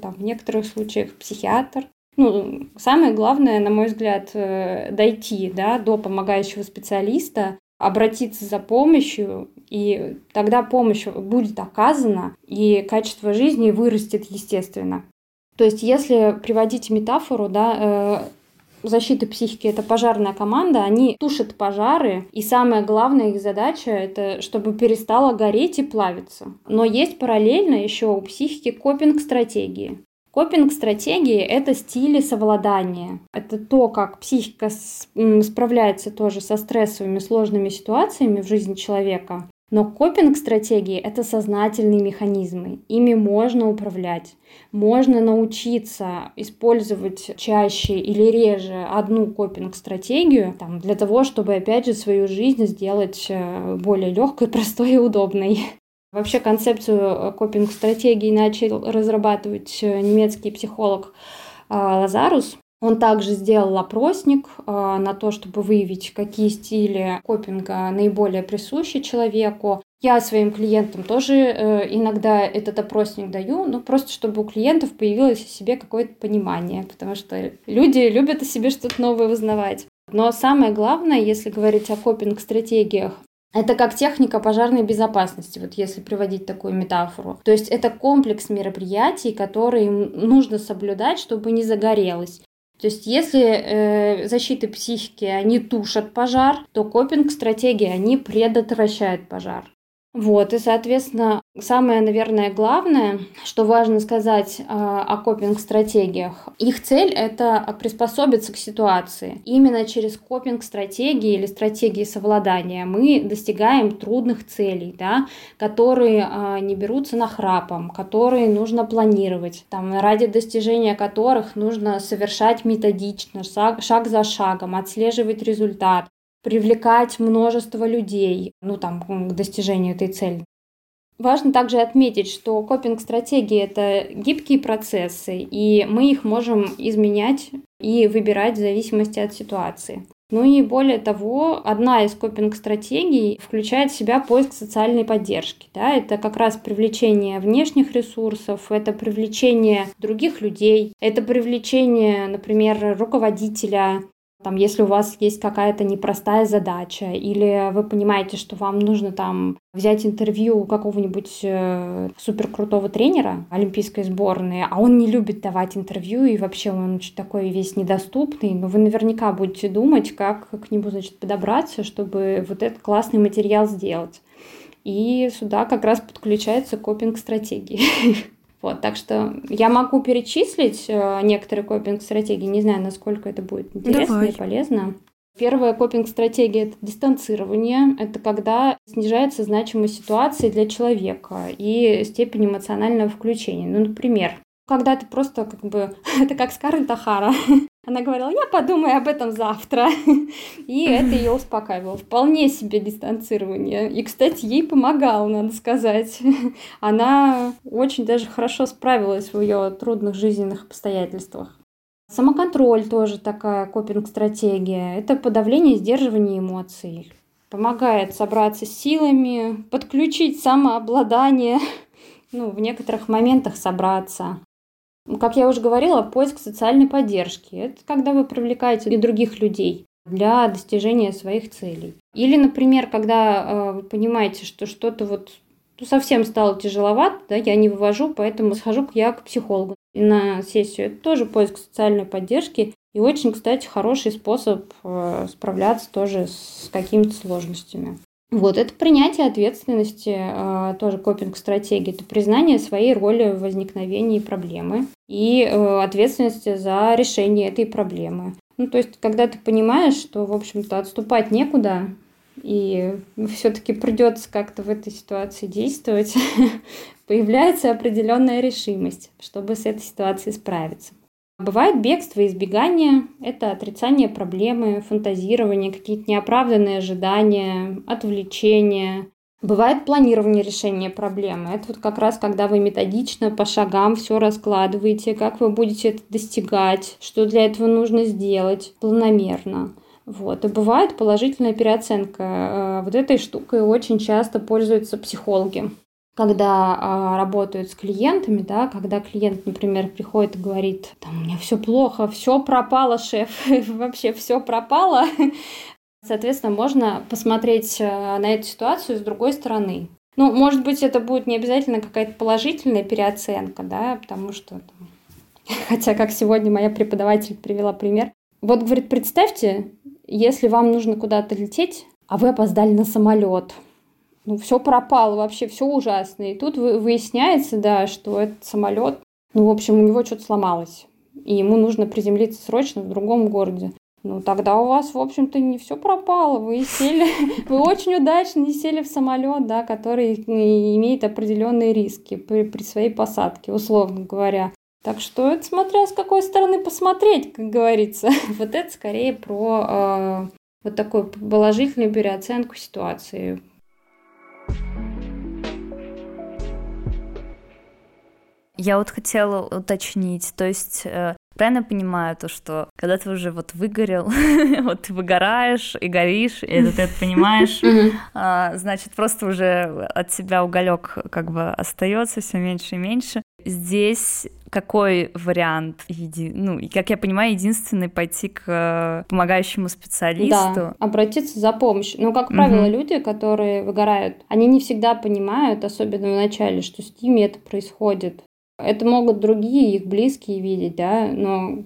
там, в некоторых случаях психиатр. Ну, самое главное, на мой взгляд, э, дойти да, до помогающего специалиста, обратиться за помощью, и тогда помощь будет оказана, и качество жизни вырастет естественно. То есть, если приводить метафору, да, э, защиты психики это пожарная команда, они тушат пожары, и самая главная их задача это чтобы перестало гореть и плавиться. Но есть параллельно еще у психики копинг-стратегии. Копинг-стратегии — это стили совладания. Это то, как психика справляется тоже со стрессовыми сложными ситуациями в жизни человека. Но копинг-стратегии — это сознательные механизмы. Ими можно управлять. Можно научиться использовать чаще или реже одну копинг-стратегию там, для того, чтобы, опять же, свою жизнь сделать э, более легкой, простой и удобной. Вообще концепцию э, копинг-стратегии начал разрабатывать э, немецкий психолог Лазарус. Он также сделал опросник на то, чтобы выявить, какие стили копинга наиболее присущи человеку. Я своим клиентам тоже иногда этот опросник даю, ну просто чтобы у клиентов появилось в себе какое-то понимание, потому что люди любят о себе что-то новое узнавать. Но самое главное, если говорить о копинг-стратегиях, это как техника пожарной безопасности, вот если приводить такую метафору. То есть это комплекс мероприятий, которые нужно соблюдать, чтобы не загорелось. То есть если э, защиты психики, они тушат пожар, то копинг-стратегии, они предотвращают пожар. Вот, и, соответственно, самое, наверное, главное, что важно сказать э, о копинг-стратегиях, их цель — это приспособиться к ситуации. Именно через копинг-стратегии или стратегии совладания мы достигаем трудных целей, да, которые э, не берутся на храпом, которые нужно планировать, там, ради достижения которых нужно совершать методично, шаг, шаг за шагом, отслеживать результат, привлекать множество людей, ну там, к достижению этой цели. Важно также отметить, что копинг-стратегии — это гибкие процессы, и мы их можем изменять и выбирать в зависимости от ситуации. Ну и более того, одна из копинг-стратегий включает в себя поиск социальной поддержки. Да? Это как раз привлечение внешних ресурсов, это привлечение других людей, это привлечение, например, руководителя, там, если у вас есть какая-то непростая задача, или вы понимаете, что вам нужно там взять интервью у какого-нибудь э, суперкрутого тренера олимпийской сборной, а он не любит давать интервью, и вообще он такой весь недоступный, но вы наверняка будете думать, как к нему, значит, подобраться, чтобы вот этот классный материал сделать. И сюда как раз подключается копинг стратегии. Вот, так что я могу перечислить э, некоторые копинг-стратегии, не знаю, насколько это будет интересно Давай. и полезно. Первая копинг-стратегия – это дистанцирование. Это когда снижается значимость ситуации для человека и степень эмоционального включения. Ну, например, когда ты просто как бы... Это как Скарлетт Ахара. Она говорила, я подумаю об этом завтра. И это ее успокаивало. Вполне себе дистанцирование. И, кстати, ей помогало, надо сказать. Она очень даже хорошо справилась в ее трудных жизненных обстоятельствах. Самоконтроль тоже такая копинг-стратегия. Это подавление и сдерживание эмоций. Помогает собраться с силами, подключить самообладание, ну, в некоторых моментах собраться. Как я уже говорила, поиск социальной поддержки. Это когда вы привлекаете и других людей для достижения своих целей. Или, например, когда э, вы понимаете, что что-то вот ну, совсем стало тяжеловато, да, я не вывожу, поэтому схожу я к психологу на сессию. Это тоже поиск социальной поддержки. И очень, кстати, хороший способ э, справляться тоже с какими-то сложностями. Вот, это принятие ответственности, э, тоже копинг-стратегии, это признание своей роли в возникновении проблемы и э, ответственности за решение этой проблемы. Ну, то есть, когда ты понимаешь, что, в общем-то, отступать некуда, и все-таки придется как-то в этой ситуации действовать, появляется определенная решимость, чтобы с этой ситуацией справиться. Бывает бегство избегание – это отрицание проблемы, фантазирование, какие-то неоправданные ожидания, отвлечения. Бывает планирование решения проблемы. Это вот как раз когда вы методично по шагам все раскладываете, как вы будете это достигать, что для этого нужно сделать планомерно. Вот. И бывает положительная переоценка. Э, вот этой штукой очень часто пользуются психологи когда а, работают с клиентами, да, когда клиент, например, приходит и говорит, там, у меня все плохо, все пропало, шеф, вообще все пропало, соответственно, можно посмотреть э, на эту ситуацию с другой стороны. Ну, может быть, это будет не обязательно какая-то положительная переоценка, да, потому что, хотя, как сегодня моя преподаватель привела пример, вот, говорит, представьте, если вам нужно куда-то лететь, а вы опоздали на самолет – ну, все пропало, вообще все ужасно. И тут выясняется, да, что этот самолет, ну, в общем, у него что-то сломалось. И ему нужно приземлиться срочно в другом городе. Ну, тогда у вас, в общем-то, не все пропало. Вы сели, вы очень удачно не сели в самолет, да, который имеет определенные риски при, при своей посадке, условно говоря. Так что это смотря с какой стороны посмотреть, как говорится. Вот это скорее про э, вот такую положительную переоценку ситуации, Я вот хотела уточнить, то есть э, правильно понимаю то, что когда ты уже вот выгорел, вот ты выгораешь и горишь, и это ты это понимаешь, а, значит, просто уже от себя уголек как бы остается все меньше и меньше. Здесь какой вариант, ну, и как я понимаю, единственный пойти к помогающему специалисту. Да, обратиться за помощью. Ну, как правило, угу. люди, которые выгорают, они не всегда понимают, особенно в начале, что с ними это происходит. Это могут другие, их близкие видеть, да, но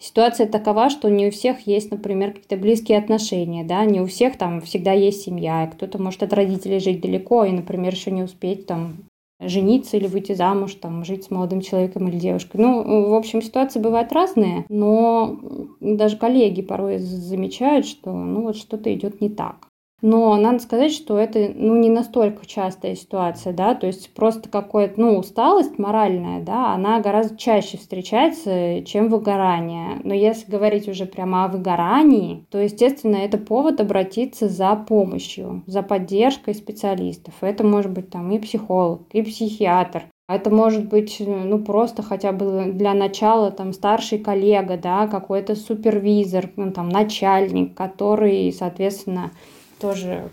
ситуация такова, что не у всех есть, например, какие-то близкие отношения, да, не у всех там всегда есть семья, кто-то может от родителей жить далеко и, например, еще не успеть там жениться или выйти замуж, там, жить с молодым человеком или девушкой. Ну, в общем, ситуации бывают разные, но даже коллеги порой замечают, что ну вот что-то идет не так. Но надо сказать, что это ну, не настолько частая ситуация, да, то есть просто какая-то, ну, усталость моральная, да, она гораздо чаще встречается, чем выгорание. Но если говорить уже прямо о выгорании, то, естественно, это повод обратиться за помощью, за поддержкой специалистов. Это может быть там и психолог, и психиатр, это может быть, ну, просто хотя бы для начала там старший коллега, да, какой-то супервизор, ну, там, начальник, который, соответственно, тоже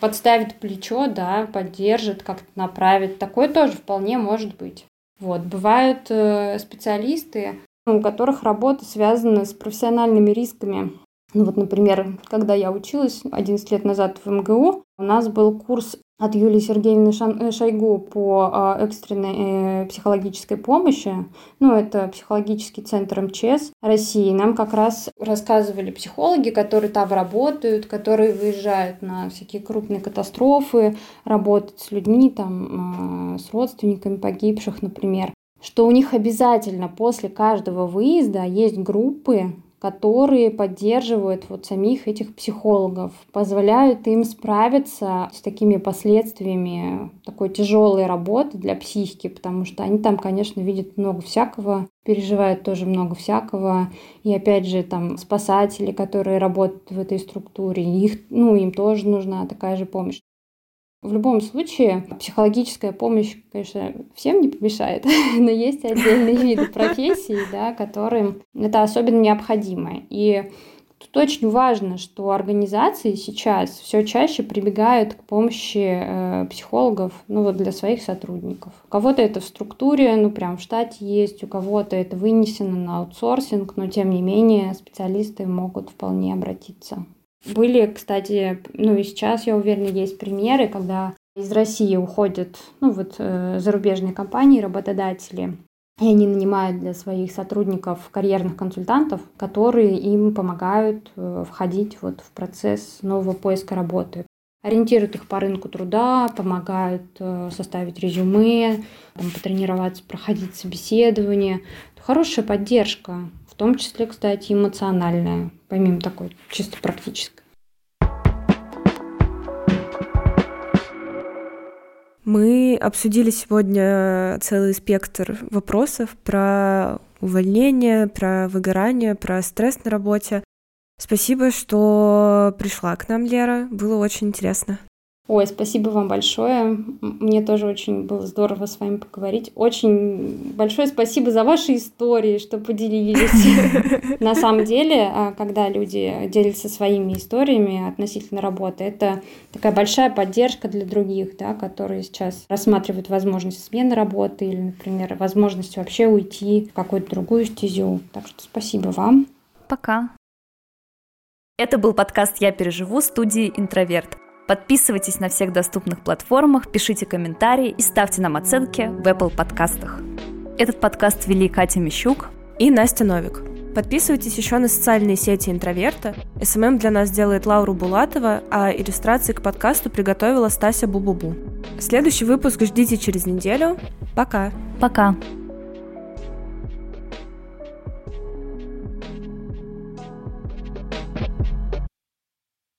подставит плечо, да, поддержит, как-то направит. Такое тоже вполне может быть. Вот. Бывают э, специалисты, у которых работа связана с профессиональными рисками. Ну вот, например, когда я училась 11 лет назад в МГУ, у нас был курс от Юлии Сергеевны э, Шойгу по а, экстренной э, психологической помощи. Ну, это психологический центр МЧС России. Нам как раз рассказывали психологи, которые там работают, которые выезжают на всякие крупные катастрофы, работают с людьми, там, а, с родственниками погибших, например, что у них обязательно после каждого выезда есть группы, которые поддерживают вот самих этих психологов, позволяют им справиться с такими последствиями такой тяжелой работы для психики, потому что они там, конечно, видят много всякого, переживают тоже много всякого. И опять же, там спасатели, которые работают в этой структуре, их, ну, им тоже нужна такая же помощь. В любом случае, психологическая помощь, конечно, всем не помешает, но есть отдельные виды профессий, да, которым это особенно необходимо. И тут очень важно, что организации сейчас все чаще прибегают к помощи э, психологов ну, вот для своих сотрудников. У кого-то это в структуре, ну прям в штате есть, у кого-то это вынесено на аутсорсинг, но тем не менее специалисты могут вполне обратиться. Были, кстати, ну и сейчас, я уверена, есть примеры, когда из России уходят, ну вот, э, зарубежные компании, работодатели, и они нанимают для своих сотрудников карьерных консультантов, которые им помогают э, входить вот в процесс нового поиска работы. Ориентируют их по рынку труда, помогают э, составить резюме, там, потренироваться, проходить собеседование. Хорошая поддержка в том числе, кстати, эмоциональная, помимо такой чисто практической. Мы обсудили сегодня целый спектр вопросов про увольнение, про выгорание, про стресс на работе. Спасибо, что пришла к нам, Лера. Было очень интересно. Ой, спасибо вам большое. Мне тоже очень было здорово с вами поговорить. Очень большое спасибо за ваши истории, что поделились. На самом деле, а, когда люди делятся своими историями относительно работы, это такая большая поддержка для других, да, которые сейчас рассматривают возможность смены работы или, например, возможность вообще уйти в какую-то другую стезю. Так что спасибо вам. Пока. Это был подкаст «Я переживу» студии «Интроверт». Подписывайтесь на всех доступных платформах, пишите комментарии и ставьте нам оценки в Apple подкастах. Этот подкаст вели Катя Мищук и Настя Новик. Подписывайтесь еще на социальные сети интроверта. SMM для нас делает Лаура Булатова, а иллюстрации к подкасту приготовила Стася Бубубу. Следующий выпуск ждите через неделю. Пока. Пока.